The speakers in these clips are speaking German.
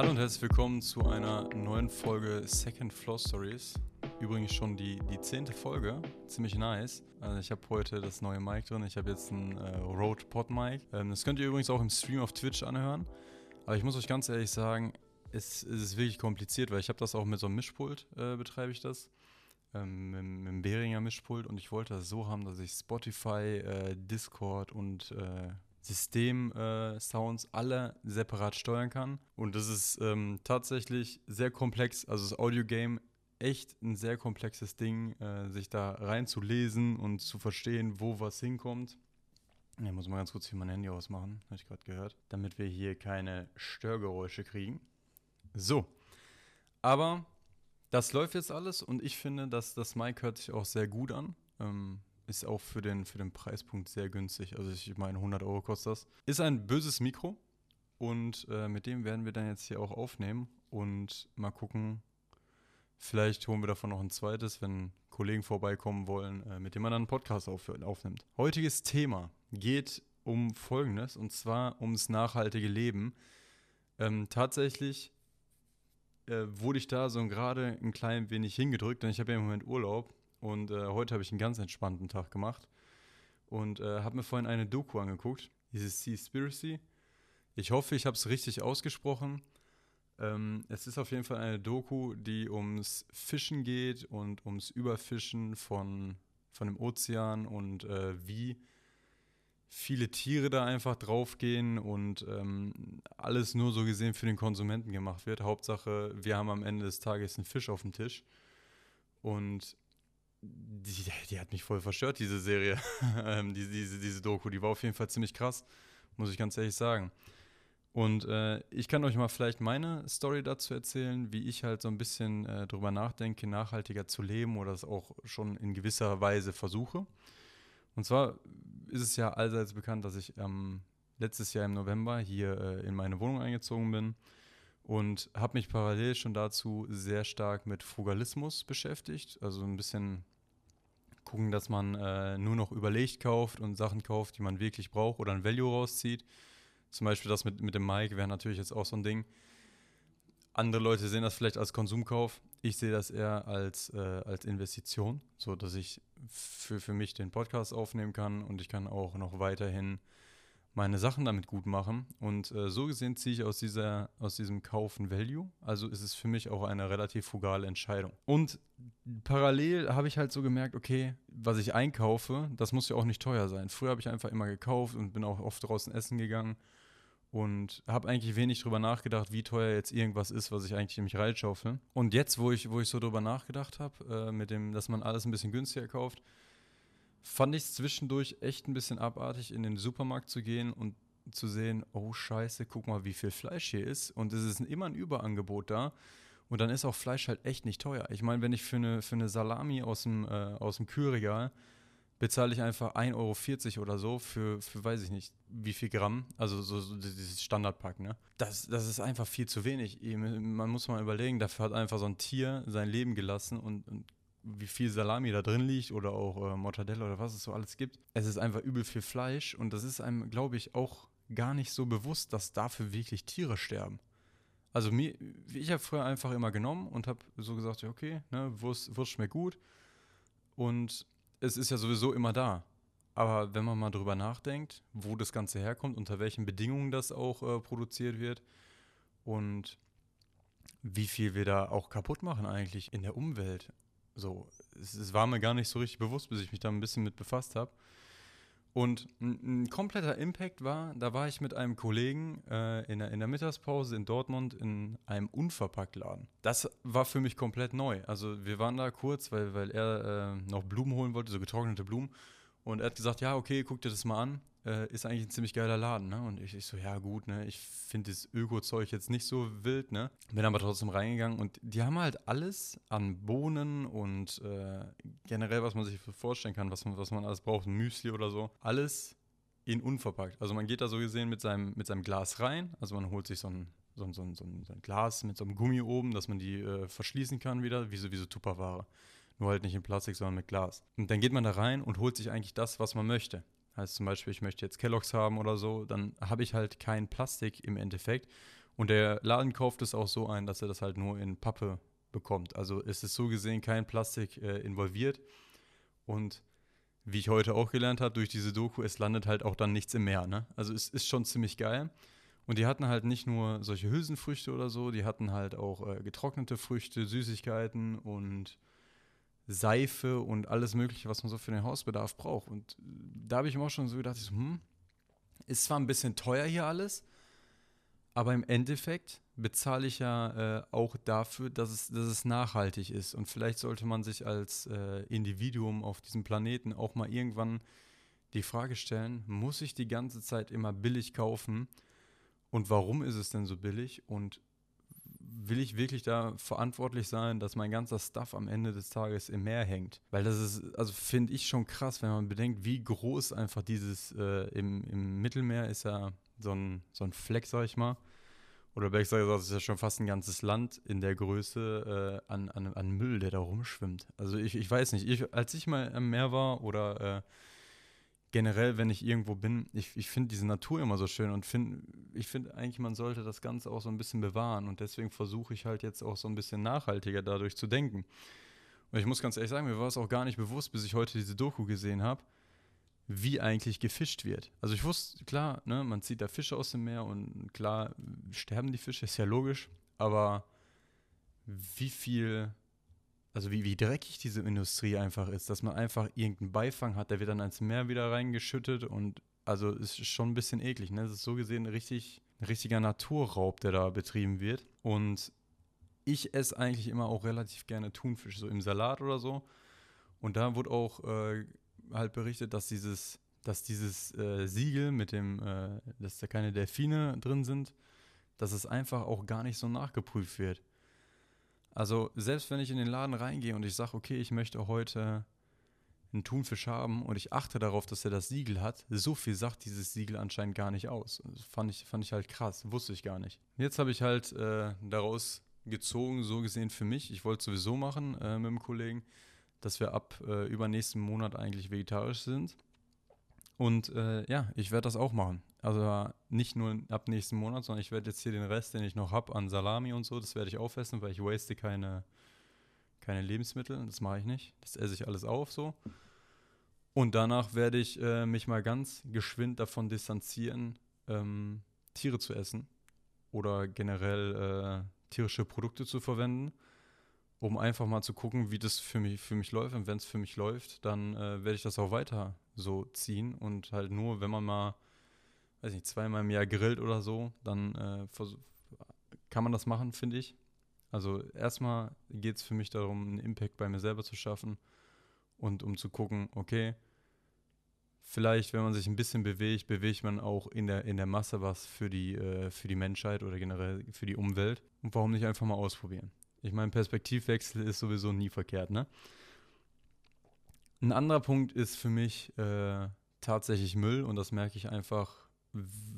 Hallo und herzlich willkommen zu einer neuen Folge Second Floor Stories. Übrigens schon die, die zehnte Folge, ziemlich nice. Also ich habe heute das neue Mic drin, ich habe jetzt ein äh, Rode Pod Mic. Ähm, das könnt ihr übrigens auch im Stream auf Twitch anhören. Aber ich muss euch ganz ehrlich sagen, es, es ist wirklich kompliziert, weil ich habe das auch mit so einem Mischpult, äh, betreibe ich das. Ähm, mit, mit einem Behringer Mischpult und ich wollte das so haben, dass ich Spotify, äh, Discord und äh, System-Sounds äh, alle separat steuern kann. Und das ist ähm, tatsächlich sehr komplex. Also das Audio-Game echt ein sehr komplexes Ding, äh, sich da reinzulesen und zu verstehen, wo was hinkommt. Ich muss mal ganz kurz hier mein Handy ausmachen, habe ich gerade gehört, damit wir hier keine Störgeräusche kriegen. So, aber das läuft jetzt alles und ich finde, dass das Mic hört sich auch sehr gut an. Ähm, ist auch für den, für den Preispunkt sehr günstig. Also ich meine, 100 Euro kostet das. Ist ein böses Mikro und äh, mit dem werden wir dann jetzt hier auch aufnehmen und mal gucken. Vielleicht holen wir davon noch ein zweites, wenn Kollegen vorbeikommen wollen, äh, mit dem man dann einen Podcast auf, aufnimmt. Heutiges Thema geht um Folgendes und zwar ums nachhaltige Leben. Ähm, tatsächlich äh, wurde ich da so gerade ein klein wenig hingedrückt, denn ich habe ja im Moment Urlaub und äh, heute habe ich einen ganz entspannten Tag gemacht und äh, habe mir vorhin eine Doku angeguckt, dieses Seaspiracy. Ich hoffe, ich habe es richtig ausgesprochen. Ähm, es ist auf jeden Fall eine Doku, die ums Fischen geht und ums Überfischen von, von dem Ozean und äh, wie viele Tiere da einfach draufgehen und ähm, alles nur so gesehen für den Konsumenten gemacht wird. Hauptsache, wir haben am Ende des Tages einen Fisch auf dem Tisch. Und die, die hat mich voll verstört, diese Serie, ähm, diese, diese, diese Doku. Die war auf jeden Fall ziemlich krass, muss ich ganz ehrlich sagen. Und äh, ich kann euch mal vielleicht meine Story dazu erzählen, wie ich halt so ein bisschen äh, drüber nachdenke, nachhaltiger zu leben oder es auch schon in gewisser Weise versuche. Und zwar ist es ja allseits bekannt, dass ich ähm, letztes Jahr im November hier äh, in meine Wohnung eingezogen bin und habe mich parallel schon dazu sehr stark mit Frugalismus beschäftigt. Also ein bisschen gucken, dass man äh, nur noch überlegt kauft und Sachen kauft, die man wirklich braucht oder ein Value rauszieht. Zum Beispiel das mit, mit dem Mic wäre natürlich jetzt auch so ein Ding. Andere Leute sehen das vielleicht als Konsumkauf. Ich sehe das eher als, äh, als Investition, so dass ich für, für mich den Podcast aufnehmen kann und ich kann auch noch weiterhin meine Sachen damit gut machen. Und äh, so gesehen ziehe ich aus, dieser, aus diesem Kauf ein Value. Also ist es für mich auch eine relativ frugale Entscheidung. Und parallel habe ich halt so gemerkt, okay, was ich einkaufe, das muss ja auch nicht teuer sein. Früher habe ich einfach immer gekauft und bin auch oft draußen essen gegangen und habe eigentlich wenig drüber nachgedacht, wie teuer jetzt irgendwas ist, was ich eigentlich in mich. Und jetzt, wo ich, wo ich so drüber nachgedacht habe, äh, mit dem, dass man alles ein bisschen günstiger kauft, fand ich es zwischendurch echt ein bisschen abartig, in den Supermarkt zu gehen und zu sehen, oh scheiße, guck mal, wie viel Fleisch hier ist. Und es ist immer ein Überangebot da. Und dann ist auch Fleisch halt echt nicht teuer. Ich meine, wenn ich für eine, für eine Salami aus dem, äh, aus dem Kühlregal bezahle ich einfach 1,40 Euro oder so für, für weiß ich nicht, wie viel Gramm. Also so, so dieses Standardpack, ne? Das, das ist einfach viel zu wenig. Man muss mal überlegen, dafür hat einfach so ein Tier sein Leben gelassen und, und wie viel Salami da drin liegt oder auch äh, Mortadella oder was es so alles gibt. Es ist einfach übel viel Fleisch und das ist einem, glaube ich, auch gar nicht so bewusst, dass dafür wirklich Tiere sterben. Also mir, ich habe früher einfach immer genommen und habe so gesagt, okay, ne, Wurst, Wurst schmeckt gut und es ist ja sowieso immer da. Aber wenn man mal drüber nachdenkt, wo das Ganze herkommt, unter welchen Bedingungen das auch äh, produziert wird und wie viel wir da auch kaputt machen eigentlich in der Umwelt. So, es, es, war mir gar nicht so richtig bewusst, bis ich mich da ein bisschen mit befasst habe. Und ein, ein, kompletter Impact war, da war ich mit einem Kollegen äh, in, der, in der Mittagspause in Dortmund in einem Unverpacktladen. Das war für mich komplett neu. Also wir waren da kurz, weil, weil er äh, noch Blumen holen wollte, so getrocknete Blumen. Und er hat gesagt, ja, okay, guck dir das mal an äh, ist eigentlich ein ziemlich geiler Laden, ne? Und ich, ich so, ja gut, ne? Ich finde das Öko-Zeug jetzt nicht so wild, ne? Bin aber trotzdem reingegangen und die haben halt alles an Bohnen und äh, generell, was man sich vorstellen kann, was man, was man alles braucht, Müsli oder so, alles in unverpackt. Also man geht da so gesehen mit seinem, mit seinem Glas rein, also man holt sich so ein so, so, so, so ein Glas mit so einem Gummi oben, dass man die äh, verschließen kann wieder, wie so, wie so Tupperware. Nur halt nicht in Plastik, sondern mit Glas. Und dann geht man da rein und holt sich eigentlich das, was man möchte. Heißt zum Beispiel, ich möchte jetzt Kelloggs haben oder so, dann habe ich halt kein Plastik im Endeffekt. Und der Laden kauft es auch so ein, dass er das halt nur in Pappe bekommt. Also ist es so gesehen kein Plastik äh, involviert. Und wie ich heute auch gelernt habe durch diese Doku, es landet halt auch dann nichts im Meer. Ne? Also es ist schon ziemlich geil. Und die hatten halt nicht nur solche Hülsenfrüchte oder so, die hatten halt auch äh, getrocknete Früchte, Süßigkeiten und Seife und alles Mögliche, was man so für den Hausbedarf braucht. Und da habe ich mir auch schon so gedacht, so, hm, ist zwar ein bisschen teuer hier alles, aber im Endeffekt bezahle ich ja äh, auch dafür, dass es, dass es nachhaltig ist. Und vielleicht sollte man sich als äh, Individuum auf diesem Planeten auch mal irgendwann die Frage stellen, muss ich die ganze Zeit immer billig kaufen? Und warum ist es denn so billig? Und will ich wirklich da verantwortlich sein, dass mein ganzer Stuff am Ende des Tages im Meer hängt? Weil das ist, also finde ich schon krass, wenn man bedenkt, wie groß einfach dieses äh, im, im Mittelmeer ist ja so ein, so ein Fleck, sag ich mal. Oder besser gesagt, es ist ja schon fast ein ganzes Land in der Größe äh, an, an, an Müll, der da rumschwimmt. Also ich, ich weiß nicht, ich, als ich mal am Meer war oder äh, generell, wenn ich irgendwo bin, ich, ich finde diese Natur immer so schön und find, ich finde eigentlich, man sollte das Ganze auch so ein bisschen bewahren und deswegen versuche ich halt jetzt auch so ein bisschen nachhaltiger dadurch zu denken. Und ich muss ganz ehrlich sagen, mir war es auch gar nicht bewusst, bis ich heute diese Doku gesehen habe, wie eigentlich gefischt wird. Also ich wusste, klar, ne, man zieht da Fische aus dem Meer und klar sterben die Fische, ist ja logisch, aber wie viel also wie, wie dreckig diese Industrie einfach ist, dass man einfach irgendeinen Beifang hat, der wird dann ins Meer wieder reingeschüttet und also ist schon ein bisschen eklig. Ne? Das ist so gesehen richtig, ein richtiger Naturraub, der da betrieben wird. Und ich esse eigentlich immer auch relativ gerne Thunfisch, so im Salat oder so. Und da wurde auch äh, halt berichtet, dass dieses, dass dieses äh, Siegel mit dem, äh, dass da keine Delfine drin sind, dass es einfach auch gar nicht so nachgeprüft wird. Also selbst wenn ich in den Laden reingehe und ich sage, okay, ich möchte heute einen Thunfisch haben und ich achte darauf, dass er das Siegel hat, so viel sagt dieses Siegel anscheinend gar nicht aus. Das fand ich, fand ich halt krass, wusste ich gar nicht. Jetzt habe ich halt äh, daraus gezogen, so gesehen für mich, ich wollte sowieso machen äh, mit dem Kollegen, dass wir ab äh, übernächsten Monat eigentlich vegetarisch sind. Und äh, ja, ich werde das auch machen. Also nicht nur ab nächsten Monat, sondern ich werde jetzt hier den Rest, den ich noch habe an Salami und so, das werde ich aufessen, weil ich waste keine, keine Lebensmittel. Das mache ich nicht. Das esse ich alles auf so. Und danach werde ich äh, mich mal ganz geschwind davon distanzieren, ähm, Tiere zu essen oder generell äh, tierische Produkte zu verwenden, um einfach mal zu gucken, wie das für mich, für mich läuft. Und wenn es für mich läuft, dann äh, werde ich das auch weiter so ziehen und halt nur, wenn man mal, weiß nicht, zweimal im Jahr grillt oder so, dann äh, kann man das machen, finde ich. Also erstmal geht es für mich darum, einen Impact bei mir selber zu schaffen und um zu gucken, okay, vielleicht, wenn man sich ein bisschen bewegt, bewegt man auch in der, in der Masse was für die, äh, für die Menschheit oder generell für die Umwelt. Und warum nicht einfach mal ausprobieren? Ich meine, Perspektivwechsel ist sowieso nie verkehrt, ne? Ein anderer Punkt ist für mich äh, tatsächlich Müll und das merke ich einfach,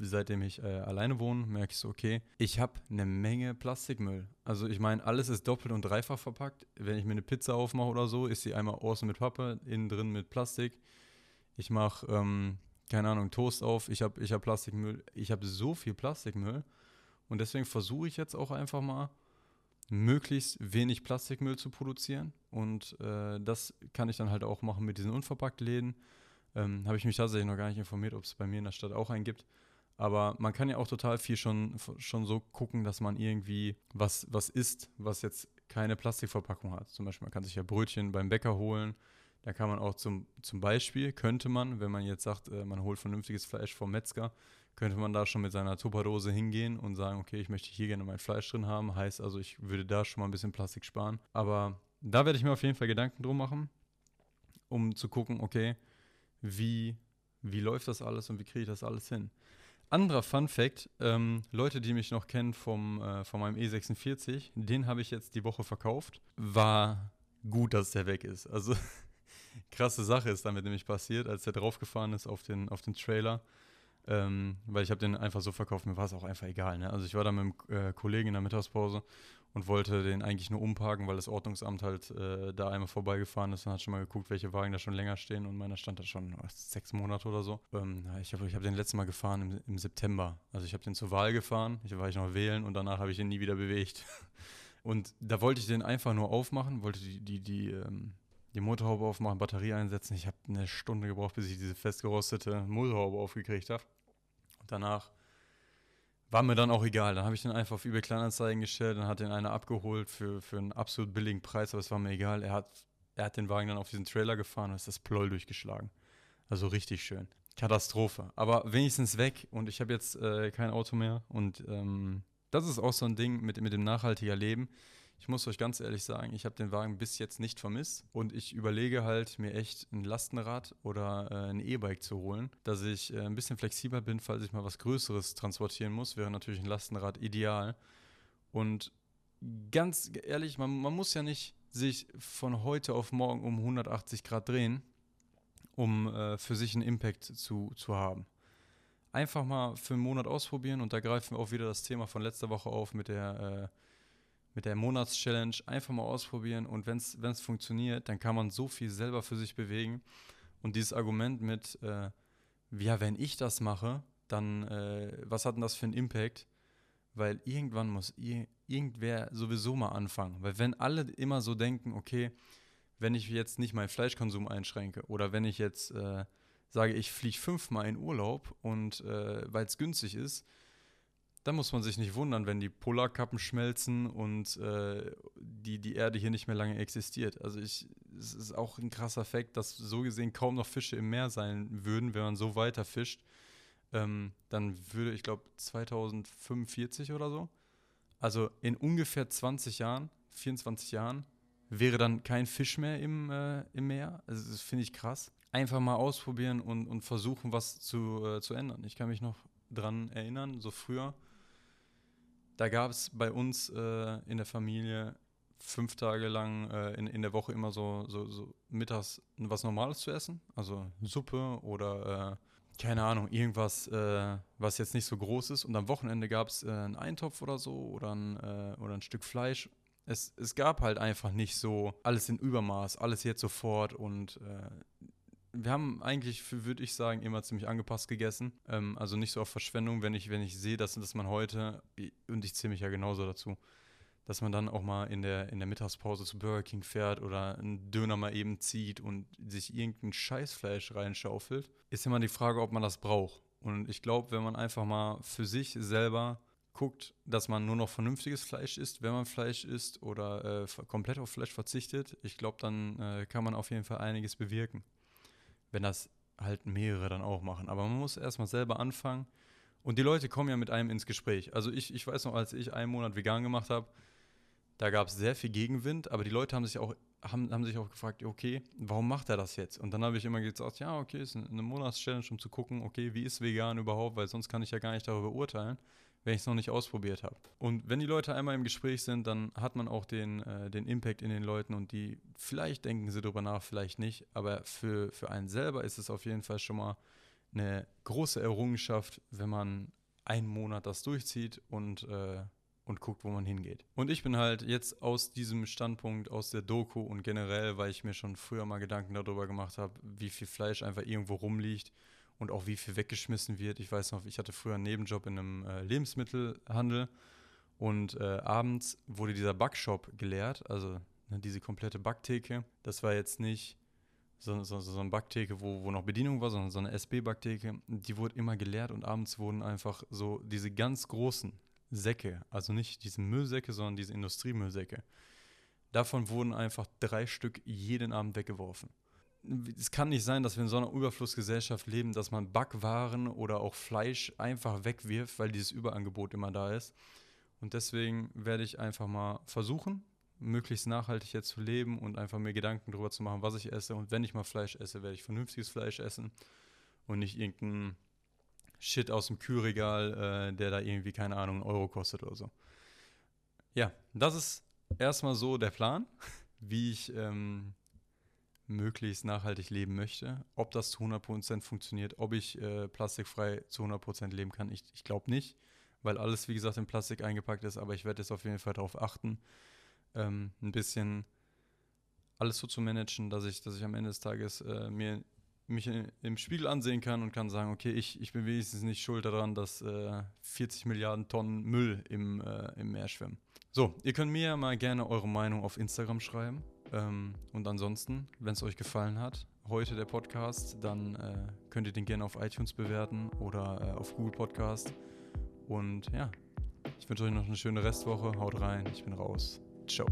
seitdem ich äh, alleine wohne, merke ich so, okay, ich habe eine Menge Plastikmüll. Also ich meine, alles ist doppelt und dreifach verpackt. Wenn ich mir eine Pizza aufmache oder so, ist sie einmal außen mit Pappe, innen drin mit Plastik. Ich mache, ähm, keine Ahnung, Toast auf, ich habe ich hab Plastikmüll. Ich habe so viel Plastikmüll und deswegen versuche ich jetzt auch einfach mal, möglichst wenig Plastikmüll zu produzieren. Und äh, das kann ich dann halt auch machen mit diesen Unverpacktläden. Ähm, Habe ich mich tatsächlich noch gar nicht informiert, ob es bei mir in der Stadt auch einen gibt. Aber man kann ja auch total viel schon, schon so gucken, dass man irgendwie was, was isst, was jetzt keine Plastikverpackung hat. Zum Beispiel, man kann sich ja Brötchen beim Bäcker holen. Da kann man auch zum, zum Beispiel, könnte man, wenn man jetzt sagt, äh, man holt vernünftiges Fleisch vom Metzger, könnte man da schon mit seiner Tupperdose hingehen und sagen, okay, ich möchte hier gerne mein Fleisch drin haben. Heißt also, ich würde da schon mal ein bisschen Plastik sparen. Aber da werde ich mir auf jeden Fall Gedanken drum machen, um zu gucken, okay, wie, wie läuft das alles und wie kriege ich das alles hin. Anderer Fun Fact, ähm, Leute, die mich noch kennen vom, äh, von meinem E46, den habe ich jetzt die Woche verkauft. War gut, dass der weg ist. Also krasse Sache ist damit nämlich passiert, als der draufgefahren ist auf den, auf den Trailer ähm, weil ich habe den einfach so verkauft, mir war es auch einfach egal. Ne? Also ich war da mit einem äh, Kollegen in der Mittagspause und wollte den eigentlich nur umparken, weil das Ordnungsamt halt äh, da einmal vorbeigefahren ist und hat schon mal geguckt, welche Wagen da schon länger stehen und meiner stand da schon oh, sechs Monate oder so. Ähm, ich habe ich hab den letzten Mal gefahren im, im September. Also ich habe den zur Wahl gefahren, ich war ich noch wählen und danach habe ich ihn nie wieder bewegt. Und da wollte ich den einfach nur aufmachen, wollte die, die, die, ähm, die Motorhaube aufmachen, Batterie einsetzen. Ich habe eine Stunde gebraucht, bis ich diese festgerostete Motorhaube aufgekriegt habe. Und danach war mir dann auch egal. Dann habe ich den einfach auf eBay Kleinanzeigen gestellt, dann hat den einer abgeholt für, für einen absolut billigen Preis, aber es war mir egal. Er hat, er hat den Wagen dann auf diesen Trailer gefahren und ist das Ploll durchgeschlagen. Also richtig schön. Katastrophe. Aber wenigstens weg und ich habe jetzt äh, kein Auto mehr und ähm, das ist auch so ein Ding mit, mit dem nachhaltiger Leben. Ich muss euch ganz ehrlich sagen, ich habe den Wagen bis jetzt nicht vermisst und ich überlege halt, mir echt ein Lastenrad oder äh, ein E-Bike zu holen, dass ich äh, ein bisschen flexibler bin, falls ich mal was Größeres transportieren muss, wäre natürlich ein Lastenrad ideal. Und ganz ehrlich, man, man muss ja nicht sich von heute auf morgen um 180 Grad drehen, um äh, für sich einen Impact zu, zu haben einfach mal für einen Monat ausprobieren und da greifen wir auch wieder das Thema von letzter Woche auf mit der, äh, mit der Monatschallenge. Einfach mal ausprobieren und wenn es funktioniert, dann kann man so viel selber für sich bewegen. Und dieses Argument mit, äh, ja, wenn ich das mache, dann äh, was hat denn das für einen Impact? Weil irgendwann muss ir irgendwer sowieso mal anfangen. Weil wenn alle immer so denken, okay, wenn ich jetzt nicht meinen Fleischkonsum einschränke oder wenn ich jetzt äh, sage, ich fliege fünfmal in Urlaub und äh, weil es günstig ist, dann muss man sich nicht wundern, wenn die Polarkappen schmelzen und äh, die, die Erde hier nicht mehr lange existiert. Also ich, es ist auch ein krasser Fakt, dass so gesehen kaum noch Fische im Meer sein würden, wenn man so weiter fischt. Ähm, dann würde, ich glaube, 2045 oder so, also in ungefähr 20 Jahren, 24 Jahren, wäre dann kein Fisch mehr im, äh, im Meer. Also das finde ich krass einfach mal ausprobieren und, und versuchen, was zu, äh, zu ändern. Ich kann mich noch dran erinnern, so früher, da gab es bei uns äh, in der Familie fünf Tage lang äh, in, in der Woche immer so, so, so mittags was Normales zu essen. Also Suppe oder äh, keine Ahnung, irgendwas, äh, was jetzt nicht so groß ist. Und am Wochenende gab es äh, einen Eintopf oder so oder ein, oder ein Stück Fleisch es, es gab halt einfach nicht so alles in Übermaß, alles jetzt sofort und äh, wir haben eigentlich, würde ich sagen, immer ziemlich angepasst gegessen. Ähm, also nicht so auf Verschwendung, wenn ich, wenn ich sehe, dass, dass man heute, und ich zähle mich ja genauso dazu, dass man dann auch mal in der, in der Mittagspause zu Burger King fährt oder einen Döner mal eben zieht und sich irgendein Scheißfleisch reinschaufelt, ist immer die Frage, ob man das braucht. Und ich glaube, wenn man einfach mal für sich selber guckt, dass man nur noch vernünftiges Fleisch isst, wenn man Fleisch isst oder äh, komplett auf Fleisch verzichtet, ich glaube, dann äh, kann man auf jeden Fall einiges bewirken wenn das halt mehrere dann auch machen. Aber man muss erstmal selber anfangen. Und die Leute kommen ja mit einem ins Gespräch. Also ich, ich weiß noch, als ich einen Monat vegan gemacht habe, da gab es sehr viel Gegenwind, aber die Leute haben sich auch, haben, haben sich auch gefragt, okay, warum macht er das jetzt? Und dann habe ich immer gesagt, ja, okay, ist eine Monatschallenge, um zu gucken, okay, wie ist vegan überhaupt, weil sonst kann ich ja gar nicht darüber urteilen wenn ich es noch nicht ausprobiert habe. Und wenn die Leute einmal im Gespräch sind, dann hat man auch den, äh, den Impact in den Leuten und die, vielleicht denken sie darüber nach, vielleicht nicht, aber für, für einen selber ist es auf jeden Fall schon mal eine große Errungenschaft, wenn man einen Monat das durchzieht und, äh, und guckt, wo man hingeht. Und ich bin halt jetzt aus diesem Standpunkt, aus der Doku und generell, weil ich mir schon früher mal Gedanken darüber gemacht habe, wie viel Fleisch einfach irgendwo rumliegt und auch wie viel weggeschmissen wird. Ich weiß noch, ich hatte früher einen Nebenjob in einem äh, Lebensmittelhandel und äh, abends wurde dieser Backshop geleert, also ne, diese komplette Backtheke. Das war jetzt nicht so, so, so eine Backtheke, wo, wo noch Bedienung war, sondern so eine SB-Backtheke. Die wurde immer geleert und abends wurden einfach so diese ganz großen Säcke, also nicht diese Müllsäcke, sondern diese Industriemüllsäcke. Davon wurden einfach drei Stück jeden Abend weggeworfen es kann nicht sein, dass wir in so einer Überflussgesellschaft leben, dass man Backwaren oder auch Fleisch einfach wegwirft, weil dieses Überangebot immer da ist. Und deswegen werde ich einfach mal versuchen, möglichst nachhaltig jetzt zu leben und einfach mir Gedanken darüber zu machen, was ich esse. Und wenn ich mal Fleisch esse, werde ich vernünftiges Fleisch essen und nicht irgendein Shit aus dem Kühlregal, äh, der da irgendwie, keine Ahnung, einen Euro kostet oder so. Ja, das ist erstmal so der Plan, wie ich ähm, möglichst nachhaltig leben möchte. Ob das zu 100% funktioniert, ob ich äh, plastikfrei zu 100% leben kann, ich, ich glaube nicht, weil alles, wie gesagt, in Plastik eingepackt ist. Aber ich werde jetzt auf jeden Fall darauf achten, ähm, ein bisschen alles so zu managen, dass ich, dass ich am Ende des Tages äh, mir mich im Spiegel ansehen kann und kann sagen, okay, ich, ich bin wenigstens nicht schuld daran, dass äh, 40 Milliarden Tonnen Müll im, äh, im Meer schwimmen. So, ihr könnt mir ja mal gerne eure Meinung auf Instagram schreiben. Ähm, und ansonsten, wenn es euch gefallen hat, heute der Podcast, dann äh, könnt ihr den gerne auf iTunes bewerten oder äh, auf Google Podcast. Und ja, ich wünsche euch noch eine schöne Restwoche. Haut rein, ich bin raus. Ciao.